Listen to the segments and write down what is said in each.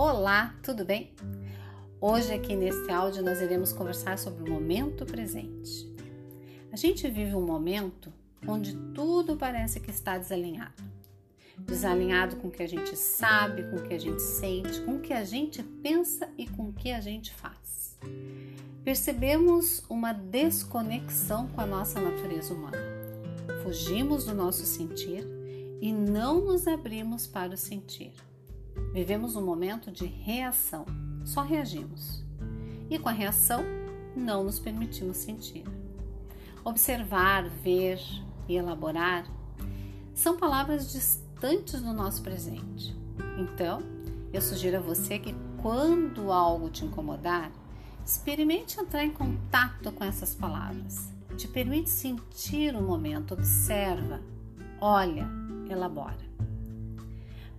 Olá, tudo bem? Hoje, aqui neste áudio, nós iremos conversar sobre o momento presente. A gente vive um momento onde tudo parece que está desalinhado. Desalinhado com o que a gente sabe, com o que a gente sente, com o que a gente pensa e com o que a gente faz. Percebemos uma desconexão com a nossa natureza humana. Fugimos do nosso sentir e não nos abrimos para o sentir. Vivemos um momento de reação, só reagimos. E com a reação, não nos permitimos sentir. Observar, ver e elaborar são palavras distantes do nosso presente. Então, eu sugiro a você que quando algo te incomodar, experimente entrar em contato com essas palavras. Te permite sentir o momento, observa, olha, elabora.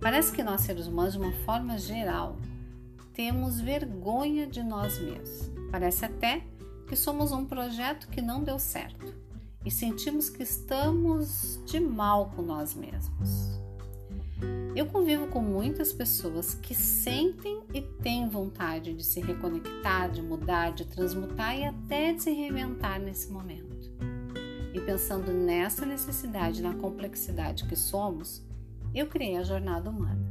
Parece que nós, seres humanos, de uma forma geral, temos vergonha de nós mesmos. Parece até que somos um projeto que não deu certo e sentimos que estamos de mal com nós mesmos. Eu convivo com muitas pessoas que sentem e têm vontade de se reconectar, de mudar, de transmutar e até de se reinventar nesse momento. E pensando nessa necessidade, na complexidade que somos, eu criei a Jornada Humana.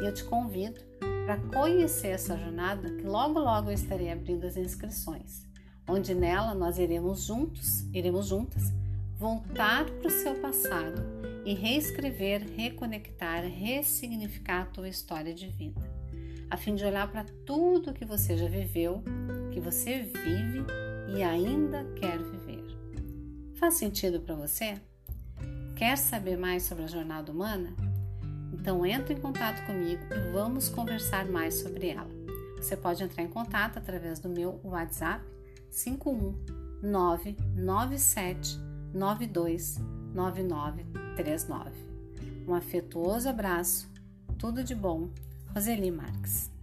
E eu te convido para conhecer essa jornada, que logo logo eu estarei abrindo as inscrições, onde nela nós iremos juntos, iremos juntas, voltar para o seu passado e reescrever, reconectar, ressignificar a tua história de vida, a fim de olhar para tudo que você já viveu, que você vive e ainda quer viver. Faz sentido para você? Quer saber mais sobre a jornada humana? Então entre em contato comigo e vamos conversar mais sobre ela. Você pode entrar em contato através do meu WhatsApp 51997929939. Um afetuoso abraço, tudo de bom, Roseli Marques.